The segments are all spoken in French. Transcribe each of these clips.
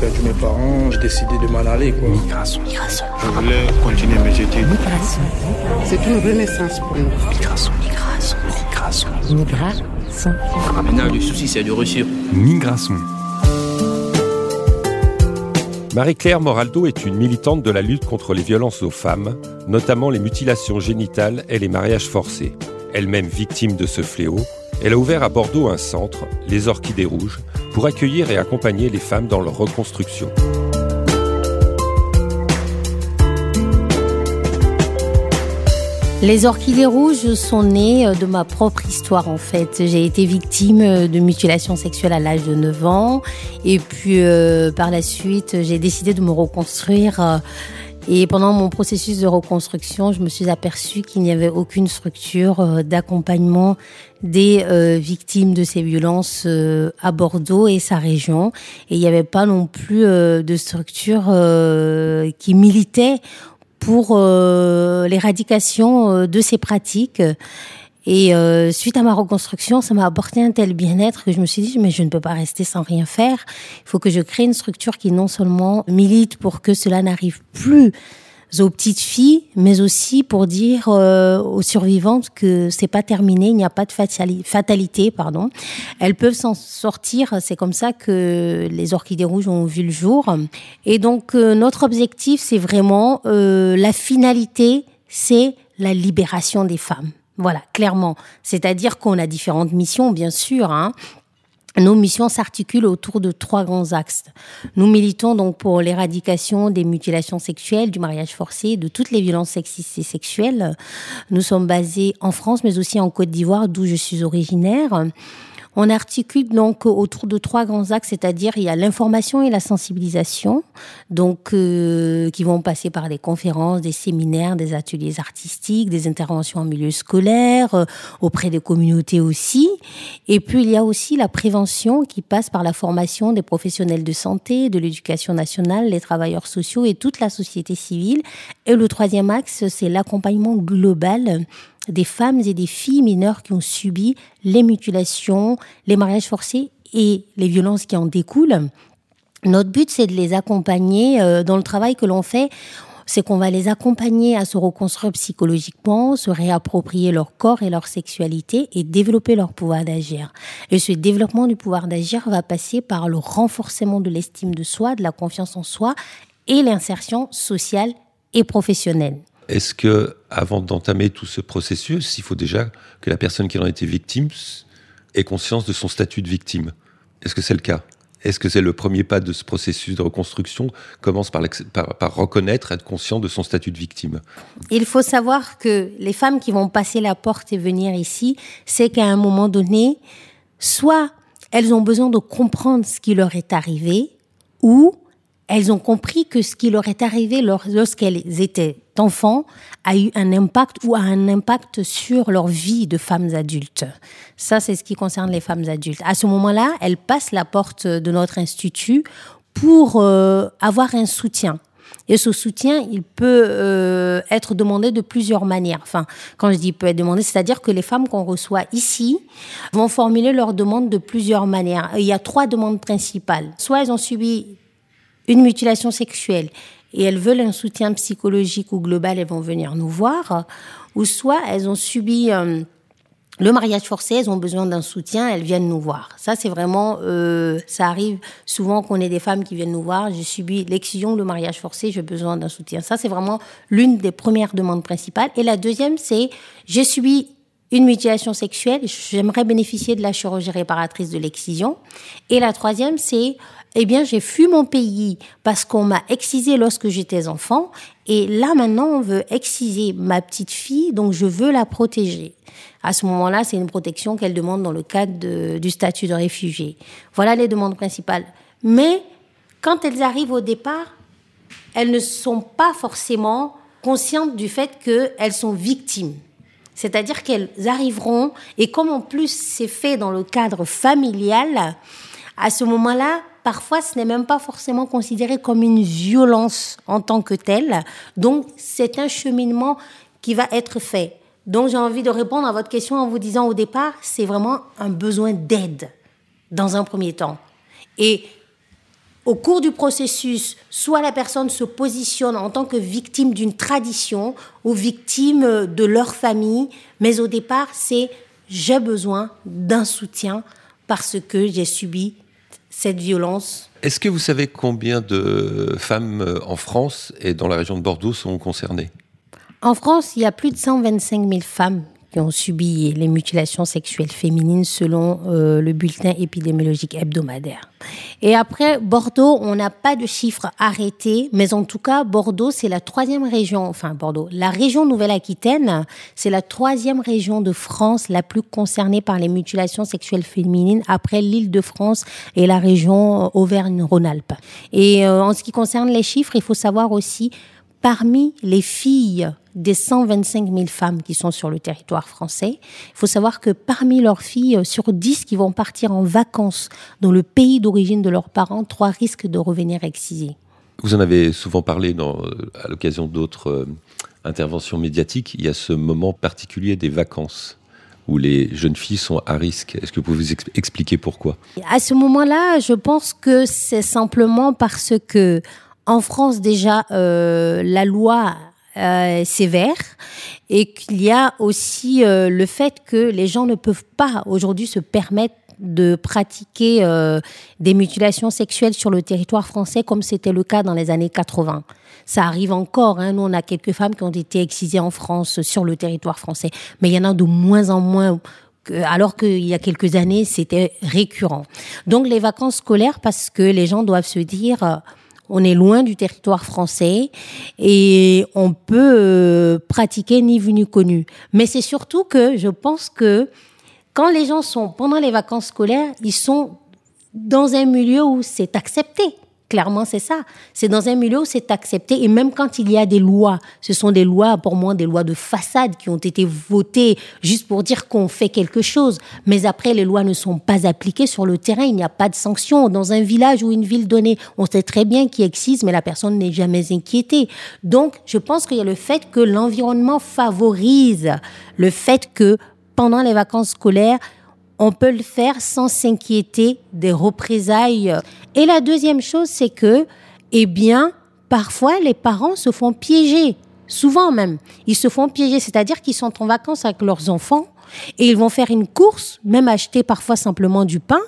perdu mes parents, j'ai décidé de m'en aller. Quoi. Migration. Migration. Je voulais continuer mes études. Migration. C'est une renaissance pour nous. Migration. Migration. Migration. Migration. Maintenant, le souci, c'est de réussir. Migration. Marie-Claire Moraldo est une militante de la lutte contre les violences aux femmes, notamment les mutilations génitales et les mariages forcés. Elle-même victime de ce fléau, elle a ouvert à Bordeaux un centre, les Orchidées Rouges, pour accueillir et accompagner les femmes dans leur reconstruction. Les orchidées rouges sont nées euh, de ma propre histoire en fait. J'ai été victime euh, de mutilation sexuelle à l'âge de 9 ans et puis euh, par la suite j'ai décidé de me reconstruire et pendant mon processus de reconstruction je me suis aperçue qu'il n'y avait aucune structure euh, d'accompagnement des euh, victimes de ces violences euh, à Bordeaux et sa région et il n'y avait pas non plus de structure qui militait pour l'éradication de ces pratiques. Et euh, suite à ma reconstruction, ça m'a apporté un tel bien-être que je me suis dit, mais je ne peux pas rester sans rien faire. Il faut que je crée une structure qui non seulement milite pour que cela n'arrive plus aux petites filles, mais aussi pour dire euh, aux survivantes que c'est pas terminé, il n'y a pas de fatali- fatalité, pardon. Elles peuvent s'en sortir. C'est comme ça que les orchidées rouges ont vu le jour. Et donc euh, notre objectif, c'est vraiment euh, la finalité, c'est la libération des femmes. Voilà, clairement. C'est-à-dire qu'on a différentes missions, bien sûr. Hein. Nos missions s'articulent autour de trois grands axes. Nous militons donc pour l'éradication des mutilations sexuelles, du mariage forcé, de toutes les violences sexistes et sexuelles. Nous sommes basés en France, mais aussi en Côte d'Ivoire, d'où je suis originaire. On articule donc autour de trois grands axes, c'est-à-dire il y a l'information et la sensibilisation, donc euh, qui vont passer par des conférences, des séminaires, des ateliers artistiques, des interventions en milieu scolaire, euh, auprès des communautés aussi. Et puis il y a aussi la prévention qui passe par la formation des professionnels de santé, de l'éducation nationale, les travailleurs sociaux et toute la société civile. Et le troisième axe, c'est l'accompagnement global des femmes et des filles mineures qui ont subi les mutilations, les mariages forcés et les violences qui en découlent. Notre but, c'est de les accompagner euh, dans le travail que l'on fait. C'est qu'on va les accompagner à se reconstruire psychologiquement, se réapproprier leur corps et leur sexualité et développer leur pouvoir d'agir. Et ce développement du pouvoir d'agir va passer par le renforcement de l'estime de soi, de la confiance en soi et l'insertion sociale et professionnelle. Est-ce que, avant d'entamer tout ce processus, il faut déjà que la personne qui en a été victime ait conscience de son statut de victime? Est-ce que c'est le cas? Est-ce que c'est le premier pas de ce processus de reconstruction? Commence par, par, par, reconnaître, être conscient de son statut de victime. Il faut savoir que les femmes qui vont passer la porte et venir ici, c'est qu'à un moment donné, soit elles ont besoin de comprendre ce qui leur est arrivé, ou elles ont compris que ce qui leur est arrivé lorsqu'elles étaient enfants a eu un impact ou a un impact sur leur vie de femmes adultes. Ça, c'est ce qui concerne les femmes adultes. À ce moment-là, elles passent la porte de notre institut pour euh, avoir un soutien. Et ce soutien, il peut euh, être demandé de plusieurs manières. Enfin, quand je dis peut être demandé, c'est-à-dire que les femmes qu'on reçoit ici vont formuler leur demande de plusieurs manières. Il y a trois demandes principales. Soit elles ont subi une mutilation sexuelle et elles veulent un soutien psychologique ou global, elles vont venir nous voir. Ou soit elles ont subi euh, le mariage forcé, elles ont besoin d'un soutien, elles viennent nous voir. Ça, c'est vraiment, euh, ça arrive souvent qu'on ait des femmes qui viennent nous voir. J'ai subi l'excision, le mariage forcé, j'ai besoin d'un soutien. Ça, c'est vraiment l'une des premières demandes principales. Et la deuxième, c'est j'ai subi une mutilation sexuelle, j'aimerais bénéficier de la chirurgie réparatrice de l'excision. Et la troisième, c'est eh bien, j'ai fui mon pays parce qu'on m'a excisé lorsque j'étais enfant. Et là, maintenant, on veut exciser ma petite fille, donc je veux la protéger. À ce moment-là, c'est une protection qu'elle demande dans le cadre du statut de réfugié. Voilà les demandes principales. Mais quand elles arrivent au départ, elles ne sont pas forcément conscientes du fait qu'elles sont victimes. C'est-à-dire qu'elles arriveront, et comme en plus c'est fait dans le cadre familial, à ce moment-là, parfois ce n'est même pas forcément considéré comme une violence en tant que telle. Donc c'est un cheminement qui va être fait. Donc j'ai envie de répondre à votre question en vous disant au départ, c'est vraiment un besoin d'aide dans un premier temps. Et au cours du processus, soit la personne se positionne en tant que victime d'une tradition ou victime de leur famille, mais au départ, c'est j'ai besoin d'un soutien parce que j'ai subi cette violence. Est-ce que vous savez combien de femmes euh, en France et dans la région de Bordeaux sont concernées? En France, il y a plus de 125 000 femmes qui ont subi les mutilations sexuelles féminines selon euh, le bulletin épidémiologique hebdomadaire. Et après, Bordeaux, on n'a pas de chiffres arrêtés, mais en tout cas, Bordeaux, c'est la troisième région, enfin Bordeaux, la région Nouvelle-Aquitaine, c'est la troisième région de France la plus concernée par les mutilations sexuelles féminines après l'île de France et la région Auvergne-Rhône-Alpes. Et euh, en ce qui concerne les chiffres, il faut savoir aussi, parmi les filles des 125 000 femmes qui sont sur le territoire français. Il faut savoir que parmi leurs filles, euh, sur 10 qui vont partir en vacances dans le pays d'origine de leurs parents, 3 risquent de revenir excisées. Vous en avez souvent parlé dans, euh, à l'occasion d'autres euh, interventions médiatiques. Il y a ce moment particulier des vacances où les jeunes filles sont à risque. Est-ce que vous pouvez vous expliquer pourquoi? À ce moment-là, je pense que c'est simplement parce que en France déjà, euh, la loi euh, sévère et qu'il y a aussi euh, le fait que les gens ne peuvent pas aujourd'hui se permettre de pratiquer euh, des mutilations sexuelles sur le territoire français comme c'était le cas dans les années 80. Ça arrive encore. Hein. Nous, on a quelques femmes qui ont été excisées en France sur le territoire français, mais il y en a de moins en moins alors qu'il y a quelques années, c'était récurrent. Donc les vacances scolaires, parce que les gens doivent se dire, on est loin du territoire français et on peut euh, pratiquer ni vu ni connu. Mais c'est surtout que je pense que quand les gens sont pendant les vacances scolaires, ils sont dans un milieu où c'est accepté. Clairement, c'est ça. C'est dans un milieu où c'est accepté. Et même quand il y a des lois, ce sont des lois, pour moi, des lois de façade qui ont été votées juste pour dire qu'on fait quelque chose. Mais après, les lois ne sont pas appliquées sur le terrain. Il n'y a pas de sanctions. Dans un village ou une ville donnée, on sait très bien qui excise, mais la personne n'est jamais inquiétée. Donc, je pense qu'il y a le fait que l'environnement favorise le fait que pendant les vacances scolaires, on peut le faire sans s'inquiéter des représailles. Et la deuxième chose, c'est que, eh bien, parfois les parents se font piéger, souvent même. Ils se font piéger, c'est-à-dire qu'ils sont en vacances avec leurs enfants et ils vont faire une course, même acheter parfois simplement du pain,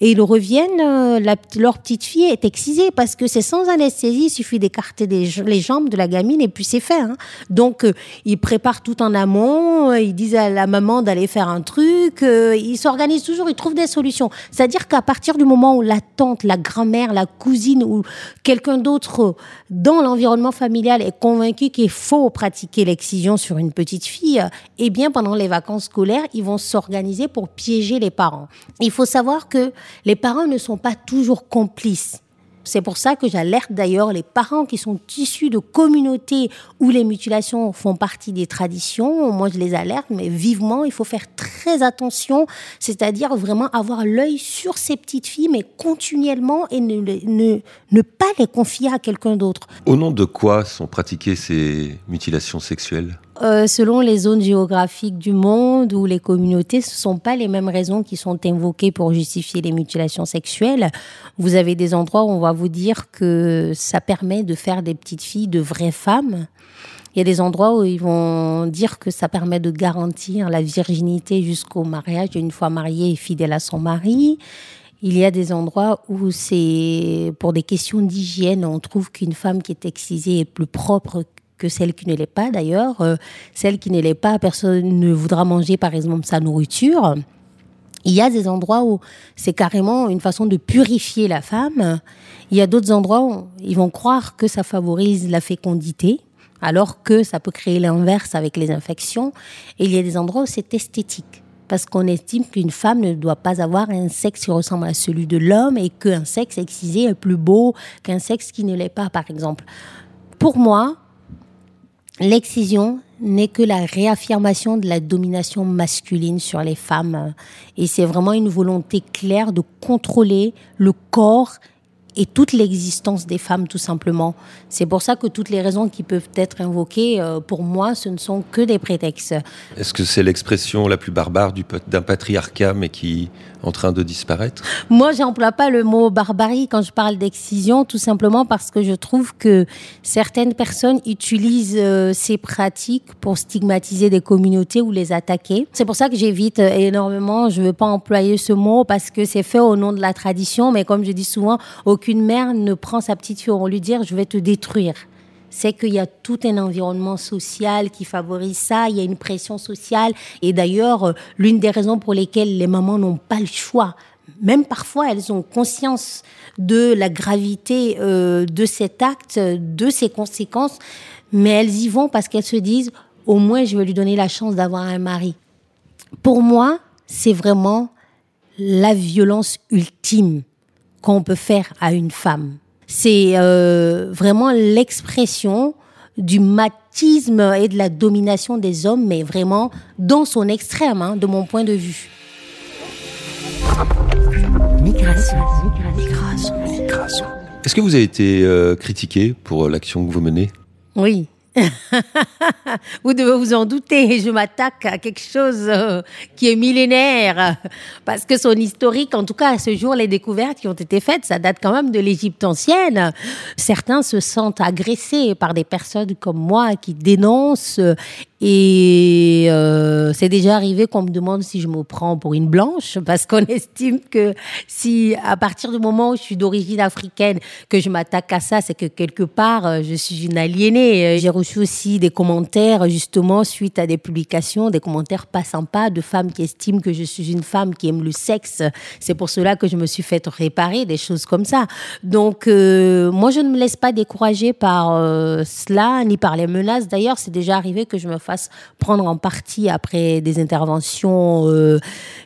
et ils reviennent, euh, leur petite fille est excisée parce que c'est sans anesthésie, il suffit d'écarter les jambes de la gamine et puis c'est fait. Hein. Donc euh, ils préparent tout en amont, euh, ils disent à la maman d'aller faire un truc, ils s'organisent toujours, ils trouvent des solutions. C'est-à-dire qu'à partir du moment où la tante, la grand-mère, la cousine ou quelqu'un d'autre dans l'environnement familial est convaincu qu'il faut pratiquer l'excision sur une petite fille, eh bien pendant les vacances scolaires, ils vont s'organiser pour piéger les parents. Il faut savoir que les parents ne sont pas toujours complices. C'est pour ça que j'alerte d'ailleurs les parents qui sont issus de communautés où les mutilations font partie des traditions. Moi, je les alerte, mais vivement, il faut faire très attention, c'est-à-dire vraiment avoir l'œil sur ces petites filles, mais continuellement et ne, pas les confier à quelqu'un d'autre. Au nom de quoi sont pratiquées ces mutilations sexuelles? Euh, selon les zones géographiques du monde ou les communautés, ce ne sont pas les mêmes raisons qui sont invoquées pour justifier les mutilations sexuelles. Vous avez des endroits où on va vous dire que ça permet de faire des petites filles de vraies femmes. Il y a des endroits où ils vont dire que ça permet de garantir la virginité jusqu'au mariage une fois mariée et fidèle à son mari. Il y a des endroits où c'est pour des questions d'hygiène, on trouve qu'une femme qui est excisée est plus propre que celle qui ne l'est pas d'ailleurs. Euh, celle qui ne l'est pas, personne ne voudra manger par exemple sa nourriture. Il y a des endroits où c'est carrément une façon de purifier la femme. Il y a d'autres endroits où ils vont croire que ça favorise la fécondité, alors que ça peut créer l'inverse avec les infections. Et il y a des endroits où c'est esthétique. Parce qu'on estime qu'une femme ne doit pas avoir un sexe qui ressemble à celui de l'homme et qu'un sexe excisé est plus beau qu'un sexe qui ne l'est pas, par exemple. Pour moi, L'excision n'est que la réaffirmation de la domination masculine sur les femmes. Et c'est vraiment une volonté claire de contrôler le corps et toute l'existence des femmes, tout simplement. C'est pour ça que toutes les raisons qui peuvent être invoquées, euh, pour moi, ce ne sont que des prétextes. Est-ce que c'est l'expression la plus barbare d'un patriarcat, mais qui est en train de disparaître? Moi, j'emploie pas le mot barbarie quand je parle d'excision, tout simplement parce que je trouve que certaines personnes utilisent euh, ces pratiques pour stigmatiser des communautés ou les attaquer. C'est pour ça que j'évite énormément, je veux pas employer ce mot parce que c'est fait au nom de la tradition, mais comme je dis souvent, aucune mère ne prend sa petite fille pour lui dire je vais te détruire. C'est qu'il y a tout un environnement social qui favorise ça, il y a une pression sociale. Et d'ailleurs, euh, l'une des raisons pour lesquelles les mamans n'ont pas le choix, même parfois elles ont conscience de la gravité euh, de cet acte, de ses conséquences, mais elles y vont parce qu'elles se disent au moins je vais lui donner la chance d'avoir un mari. Pour moi, c'est vraiment la violence ultime qu'on peut faire à une femme. C'est euh, vraiment l'expression du matisme et de la domination des hommes, mais vraiment dans son extrême, hein, de mon point de vue. Migration, migration, migration. Est-ce que vous avez été euh, critiqué pour l'action que vous menez? Oui, vous devez vous en douter, je m'attaque à quelque chose euh, qui est millénaire, parce que son historique, en tout cas à ce jour, les découvertes qui ont été faites, ça date quand même de l'Égypte ancienne. Certains se sentent agressés par des personnes comme moi qui dénoncent et euh, c'est déjà arrivé qu'on me demande si je me prends pour une blanche, parce qu'on estime que si, à partir du moment où je suis d'origine africaine, que je m'attaque à ça, c'est que quelque part, euh, je suis une aliénée. J'ai reçu aussi des commentaires, justement, suite à des publications, des commentaires pas sympas de femmes qui estiment que je suis une femme qui aime le sexe. C'est pour cela que je me suis fait réparer, des choses comme ça. Donc, euh, moi, je ne me laisse pas décourager par cela, ni par les menaces. D'ailleurs, c'est déjà arrivé que je me fasse prendre en partie après des interventions euh,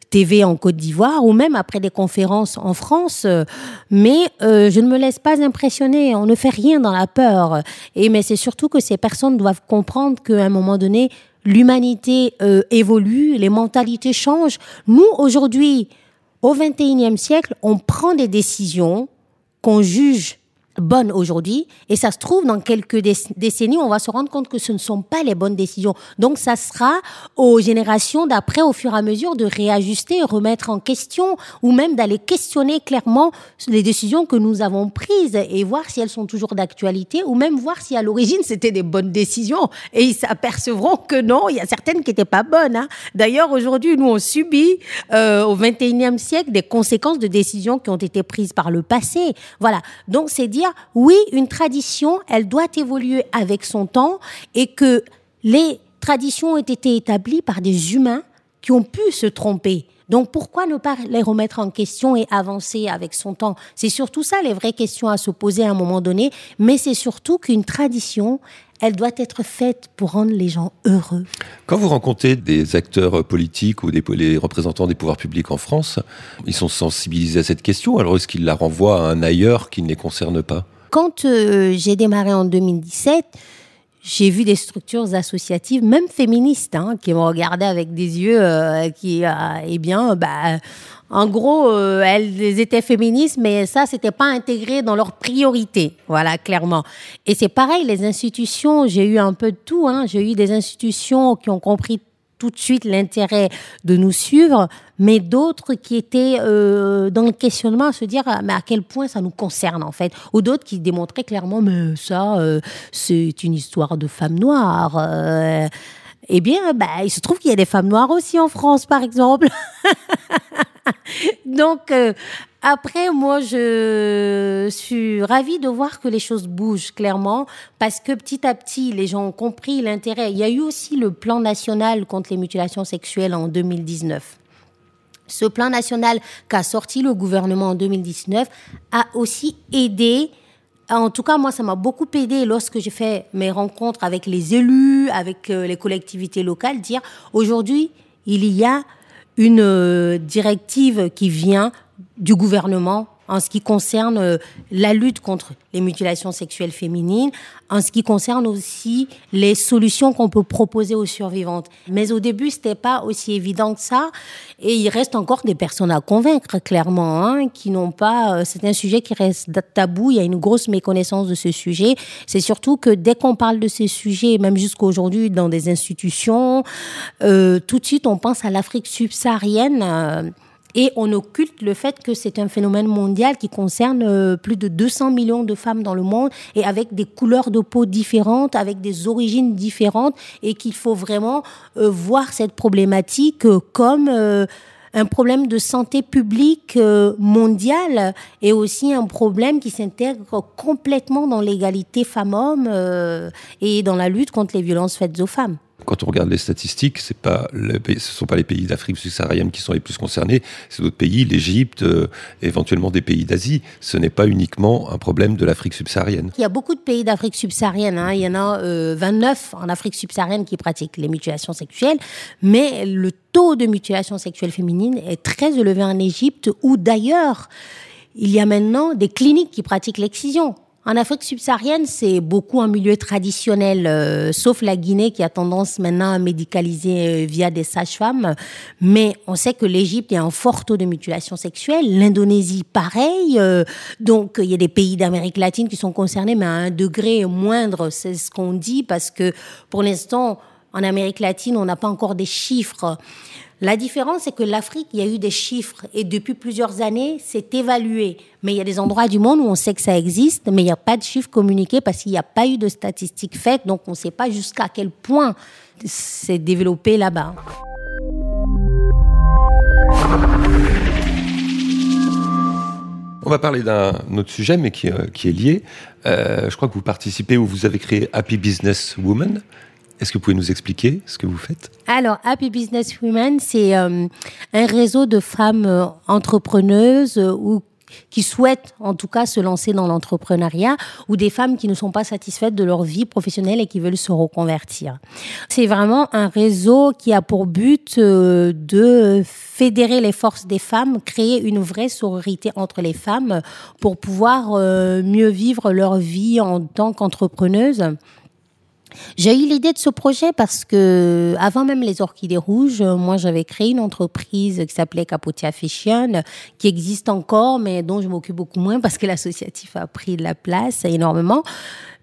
TV en Côte d'Ivoire ou même après des conférences en France. Mais euh, je ne me laisse pas impressionner. On ne fait rien dans la peur. Et mais c'est surtout que ces personnes doivent comprendre qu'à un moment donné, l'humanité euh, évolue, les mentalités changent. Nous aujourd'hui, au 21e siècle, on prend des décisions qu'on juge bonne aujourd'hui. Et ça se trouve, dans quelques décennies, on va se rendre compte que ce ne sont pas les bonnes décisions. Donc, ça sera aux générations d'après, au fur et à mesure, de réajuster, remettre en question, ou même d'aller questionner clairement les décisions que nous avons prises et voir si elles sont toujours d'actualité, ou même voir si à l'origine c'était des bonnes décisions. Et ils s'apercevront que non, il y a certaines qui n'étaient pas bonnes. Hein. D'ailleurs, aujourd'hui, nous, on subit euh, au 21e siècle des conséquences de décisions qui ont été prises par le passé. Voilà. Donc, c'est dire oui, une tradition, elle doit évoluer avec son temps et que les traditions ont été établies par des humains qui ont pu se tromper. Donc pourquoi ne pas les remettre en question et avancer avec son temps? C'est surtout ça les vraies questions à se poser à un moment donné, mais c'est surtout qu'une tradition, elle doit être faite pour rendre les gens heureux. Quand vous rencontrez des acteurs politiques ou des les représentants des pouvoirs publics en France, ils sont sensibilisés à cette question, alors est-ce qu'ils la renvoient à un ailleurs qui ne les concerne pas? Quand euh, j'ai démarré en 2017, j'ai vu des structures associatives, même féministes, hein, qui m'ont regardé avec des yeux euh, qui, euh, eh bien, bah, en gros, euh, elles étaient féministes, mais ça, c'était pas intégré dans leurs priorités. Voilà, clairement. Et c'est pareil, les institutions, j'ai eu un peu de tout. Hein. J'ai eu des institutions qui ont compris tout de suite l'intérêt de nous suivre, mais d'autres qui étaient euh, dans le questionnement à se dire mais à quel point ça nous concerne en fait, ou d'autres qui démontraient clairement mais ça euh, c'est une histoire de femmes noires. eh bien, bah, il se trouve qu'il y a des femmes noires aussi en France, par exemple. Donc, euh, après, moi, je suis ravie de voir que les choses bougent clairement parce que petit à petit, les gens ont compris l'intérêt. Il y a eu aussi le plan national contre les mutilations sexuelles en 2019. Ce plan national qu'a sorti le gouvernement en 2019 a aussi aidé en tout cas, moi, ça m'a beaucoup aidé lorsque j'ai fait mes rencontres avec les élus, avec euh, les collectivités locales, dire aujourd'hui, il y a une euh, directive qui vient du gouvernement en ce qui concerne euh, la lutte contre les mutilations sexuelles féminines, en ce qui concerne aussi les solutions qu'on peut proposer aux survivantes. Mais au début, c'était pas aussi évident que ça, et il reste encore des personnes à convaincre, clairement, hein, qui n'ont pas. Euh, c'est un sujet qui reste tabou. Il y a une grosse méconnaissance de ce sujet. C'est surtout que dès qu'on parle de ces sujets, même jusqu'à aujourd'hui dans des institutions, euh, tout de suite on pense à l'Afrique subsaharienne. Euh, et on occulte le fait que c'est un phénomène mondial qui concerne euh, plus de 200 millions de femmes dans le monde et avec des couleurs de peau différentes, avec des origines différentes et qu'il faut vraiment euh, voir cette problématique euh, comme un problème de santé publique mondiale et aussi un problème qui s'intègre complètement dans l'égalité femmes-hommes et dans la lutte contre les violences faites aux femmes. Quand on regarde les statistiques, ce ne sont pas les pays d'Afrique subsaharienne qui sont les plus concernés, c'est d'autres pays, l'Égypte, euh, éventuellement des pays d'Asie. Ce n'est pas uniquement un problème de l'Afrique subsaharienne. Il y a beaucoup de pays d'Afrique subsaharienne. Hein. Il y en a 29 euh, en Afrique subsaharienne qui pratiquent les mutilations sexuelles, mais le taux de mutilation sexuelle féminine est très élevé en Égypte, où d'ailleurs il y a maintenant des cliniques qui pratiquent l'excision. En Afrique subsaharienne, c'est beaucoup un milieu traditionnel, euh, sauf la Guinée qui a tendance maintenant à médicaliser euh, via des sages-femmes. Mais on sait que l'Égypte, a un fort taux de mutilation sexuelle. L'Indonésie, pareil. Euh, donc, il y a des pays d'Amérique latine qui sont concernés, mais à un degré moindre, c'est ce qu'on dit, parce que pour l'instant, en Amérique latine, on n'a pas encore des chiffres. La différence, c'est que l'Afrique, il y a eu des chiffres et depuis plusieurs années, c'est évalué. Mais il y a des endroits du monde où on sait que ça existe, mais il n'y a pas de chiffres communiqués parce qu'il n'y a pas eu de statistiques faites, donc on ne sait pas jusqu'à quel point c'est développé là-bas. On va parler d'un autre sujet, mais qui, euh, est lié. Euh, je crois que vous participez ou vous avez créé Happy Business Woman. Est-ce que vous pouvez nous expliquer ce que vous faites? Alors, Happy Business Women, c'est euh, un réseau de femmes euh, entrepreneuses euh, ou qui souhaitent en tout cas se lancer dans l'entrepreneuriat ou des femmes qui ne sont pas satisfaites de leur vie professionnelle et qui veulent se reconvertir. C'est vraiment un réseau qui a pour but de fédérer les forces des femmes, créer une vraie sororité entre les femmes pour pouvoir mieux vivre leur vie en tant qu'entrepreneuses j'ai eu l'idée de ce projet parce que, avant même les orchidées rouges, moi j'avais créé une entreprise qui s'appelait Capotia Fashion, qui existe encore, mais dont je m'occupe beaucoup moins parce que l'associatif a pris de la place énormément.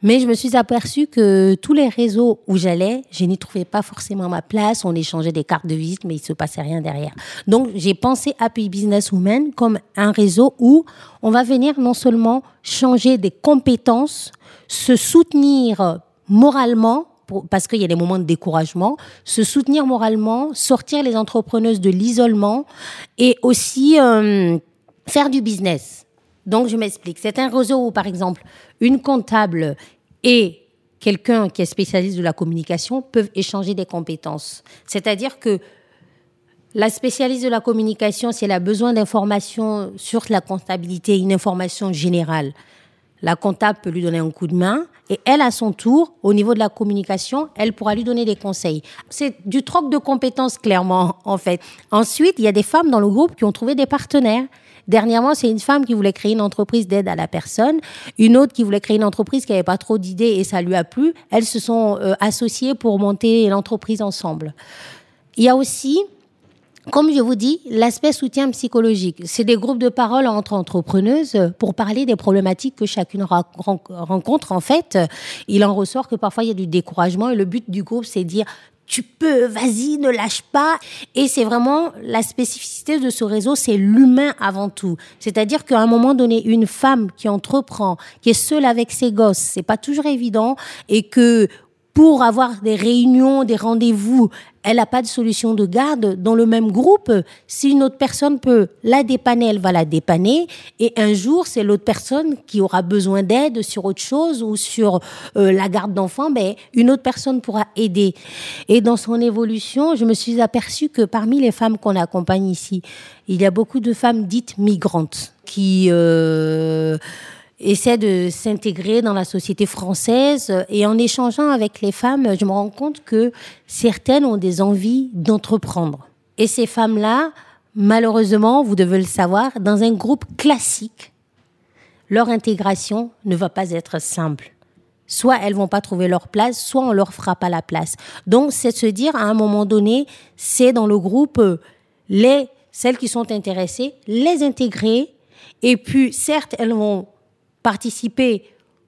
Mais je me suis aperçue que tous les réseaux où j'allais, je n'y trouvais pas forcément ma place. On échangeait des cartes de visite, mais il se passait rien derrière. Donc, j'ai pensé Happy Business Women comme un réseau où on va venir non seulement changer des compétences, se soutenir moralement, parce qu'il y a des moments de découragement, se soutenir moralement, sortir les entrepreneuses de l'isolement et aussi euh, faire du business. Donc, je m'explique. C'est un réseau où, par exemple, une comptable et quelqu'un qui est spécialiste de la communication peuvent échanger des compétences. C'est-à-dire que la spécialiste de la communication, si elle a besoin d'informations sur la comptabilité, une information générale, la comptable peut lui donner un coup de main et elle, à son tour, au niveau de la communication, elle pourra lui donner des conseils. C'est du troc de compétences, clairement, en fait. Ensuite, il y a des femmes dans le groupe qui ont trouvé des partenaires. Dernièrement, c'est une femme qui voulait créer une entreprise d'aide à la personne, une autre qui voulait créer une entreprise qui n'avait pas trop d'idées et ça lui a plu. Elles se sont euh, associées pour monter l'entreprise ensemble. Il y a aussi comme je vous dis, l'aspect soutien psychologique, c'est des groupes de parole entre entrepreneuses pour parler des problématiques que chacune rencontre. En fait, il en ressort que parfois il y a du découragement et le but du groupe, c'est dire tu peux, vas-y, ne lâche pas. Et c'est vraiment la spécificité de ce réseau, c'est l'humain avant tout. C'est-à-dire qu'à un moment donné, une femme qui entreprend, qui est seule avec ses gosses, c'est pas toujours évident, et que pour avoir des réunions, des rendez-vous, elle n'a pas de solution de garde dans le même groupe. Si une autre personne peut la dépanner, elle va la dépanner. Et un jour, c'est l'autre personne qui aura besoin d'aide sur autre chose ou sur euh, la garde d'enfants, ben, une autre personne pourra aider. Et dans son évolution, je me suis aperçue que parmi les femmes qu'on accompagne ici, il y a beaucoup de femmes dites migrantes qui... Euh, essaie de s'intégrer dans la société française. Et en échangeant avec les femmes, je me rends compte que certaines ont des envies d'entreprendre. Et ces femmes-là, malheureusement, vous devez le savoir, dans un groupe classique, leur intégration ne va pas être simple. Soit elles vont pas trouver leur place, soit on leur fera pas la place. Donc c'est se dire à un moment donné, c'est dans le groupe les celles qui sont intéressées, les intégrer et puis certes elles vont participer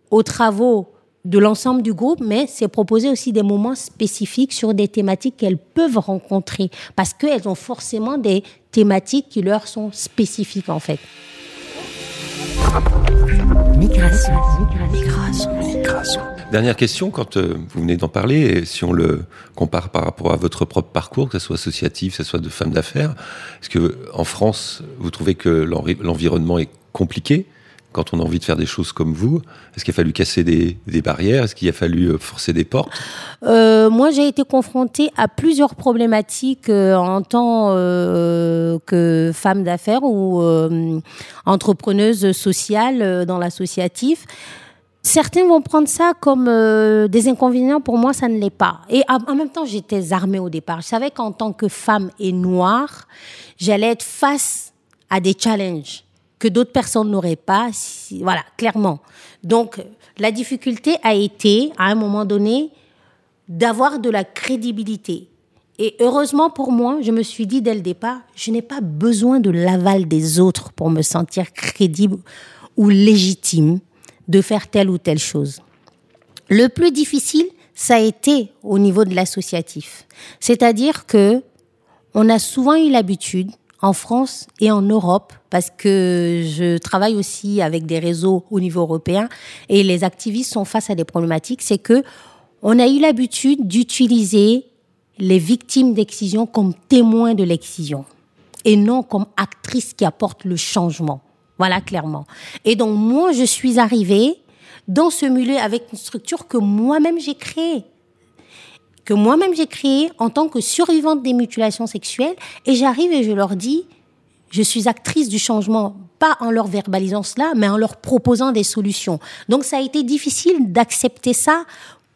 aux travaux de l'ensemble du groupe, mais c'est proposer aussi des moments spécifiques sur des thématiques qu'elles peuvent rencontrer, parce qu'elles ont forcément des thématiques qui leur sont spécifiques en fait. Migration, migration, migration. Dernière question, quand euh, vous venez d'en parler, et si on le compare par rapport à votre propre parcours, que ce soit associatif, que ce soit de femme d'affaires, est-ce que en France, vous trouvez que l'environnement est compliqué quand on a envie de faire des choses comme vous Est-ce qu'il a fallu casser des, barrières? Est-ce qu'il a fallu euh, forcer des portes? Euh, Moi, j'ai été confrontée à plusieurs problématiques euh, en tant que femme d'affaires ou entrepreneuse sociale dans l'associatif. Certains vont prendre ça comme des inconvénients. Pour moi, ça ne l'est pas. Et en même temps, j'étais armée au départ. Je savais qu'en tant que femme et noire, j'allais être face à des challenges que d'autres personnes n'auraient pas. voilà, clairement. Donc, la difficulté a été, à un moment donné, d'avoir de la crédibilité. Et heureusement pour moi, je me suis dit dès le départ, je n'ai pas besoin de l'aval des autres pour me sentir crédible ou légitime de faire telle ou telle chose. Le plus difficile, ça a été au niveau de l'associatif. C'est-à-dire que on a souvent eu l'habitude en France et en Europe, parce que je travaille aussi avec des réseaux au niveau européen et les activistes sont face à des problématiques, c'est que on a eu l'habitude d'utiliser les victimes d'excision comme témoins de l'excision et non comme actrices qui apportent le changement. Voilà clairement. Et donc moi, je suis arrivée dans ce milieu avec une structure que moi-même j'ai créée que moi-même j'ai créé en tant que survivante des mutilations sexuelles. Et j'arrive et je leur dis, je suis actrice du changement, pas en leur verbalisant cela, mais en leur proposant des solutions. Donc ça a été difficile d'accepter ça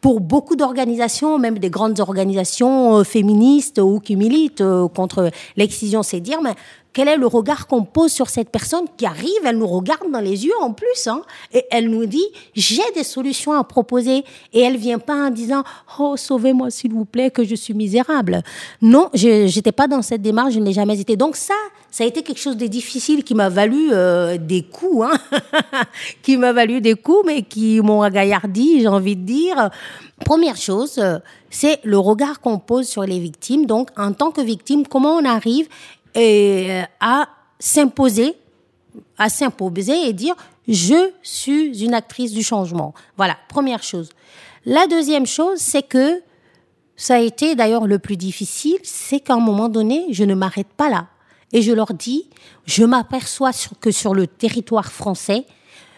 pour beaucoup d'organisations, même des grandes organisations euh, féministes ou qui militent euh, contre l'excision, c'est dire, mais quel est le regard qu'on pose sur cette personne qui arrive, elle nous regarde dans les yeux en plus, hein, et elle nous dit, j'ai des solutions à proposer, et elle vient pas en disant, oh, sauvez-moi s'il vous plaît, que je suis misérable. Non, je n'étais pas dans cette démarche, je n'ai jamais été. Donc ça, ça a été quelque chose de difficile qui m'a valu euh, des coups, hein, qui m'a valu des coups, mais qui m'ont agaillardi, j'ai envie de dire. Première chose, euh, c'est le regard qu'on pose sur les victimes. Donc, en tant que victime, comment on arrive et euh, à s'imposer, à s'imposer et dire je suis une actrice du changement. Voilà, première chose. La deuxième chose, c'est que ça a été d'ailleurs le plus difficile, c'est qu'à un moment donné, je ne m'arrête pas là. Et je leur dis, je m'aperçois que sur le territoire français,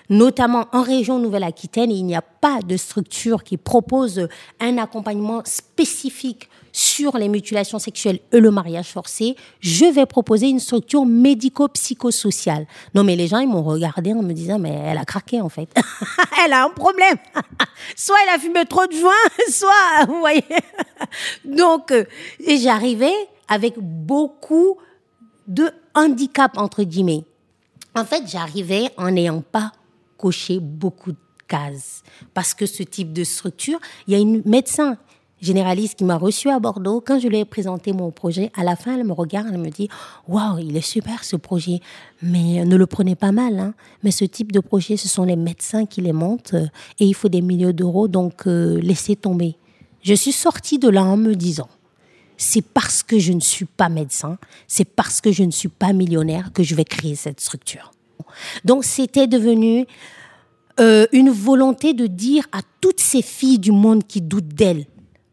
notamment en région Nouvelle-Aquitaine, il n'y a pas de structure qui propose un accompagnement spécifique sur les mutilations sexuelles et le mariage forcé, je vais proposer une structure médico-psychosociale. Non, mais les gens, ils m'ont regardé en me disant, mais elle a craqué, en fait. elle a un problème. soit elle a fumé trop de joints, soit, vous voyez. Donc, euh, et j'arrivais avec beaucoup de handicap, entre guillemets. En fait, j'arrivais en n'ayant pas coché beaucoup de cases. Parce que ce type de structure, il y a une médecin généraliste qui m'a reçu à Bordeaux. Quand je lui ai présenté mon projet, à la fin, elle me regarde, elle me dit Waouh, il est super ce projet, mais ne le prenez pas mal. Hein. Mais ce type de projet, ce sont les médecins qui les montent euh, et il faut des millions d'euros, donc euh, laissez tomber. Je suis sortie de là en me disant c'est parce que je ne suis pas médecin, c'est parce que je ne suis pas millionnaire que je vais créer cette structure. Donc c'était devenu euh, une volonté de dire à toutes ces filles du monde qui doutent d'elles,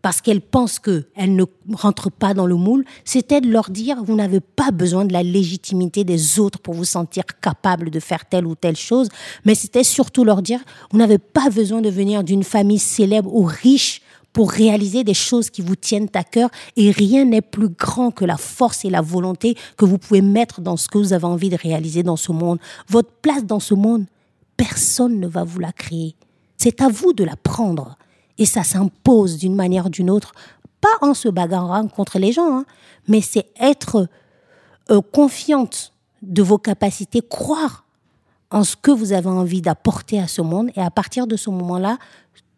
parce qu'elles pensent qu'elles ne rentrent pas dans le moule, c'était de leur dire, vous n'avez pas besoin de la légitimité des autres pour vous sentir capable de faire telle ou telle chose, mais c'était surtout leur dire, vous n'avez pas besoin de venir d'une famille célèbre ou riche pour réaliser des choses qui vous tiennent à cœur et rien n'est plus grand que la force et la volonté que vous pouvez mettre dans ce que vous avez envie de réaliser dans ce monde. Votre place dans ce monde, personne ne va vous la créer. C'est à vous de la prendre. Et ça s'impose d'une manière ou d'une autre, pas en se bagarrant contre les gens, hein, mais c'est être euh, confiante de vos capacités, croire en ce que vous avez envie d'apporter à ce monde. Et à partir de ce moment-là,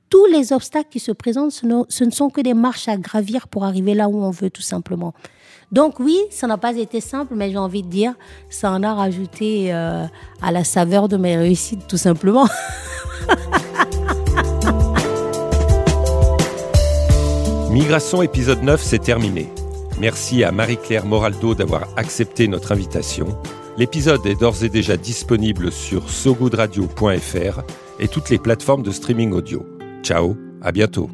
tous les obstacles qui se présentent, ce ne, sont que des marches à gravir pour arriver là où on veut, tout simplement. Donc oui, ça n'a pas été simple, mais j'ai envie de dire, ça en a rajouté euh, à la saveur de mes réussites, tout simplement. Migration épisode 9, c'est terminé. Merci à Marie-Claire Moraldo d'avoir accepté notre invitation. L'épisode est d'ores et déjà disponible sur sogoodradio.fr et toutes les plateformes de streaming audio. Ciao, à bientôt.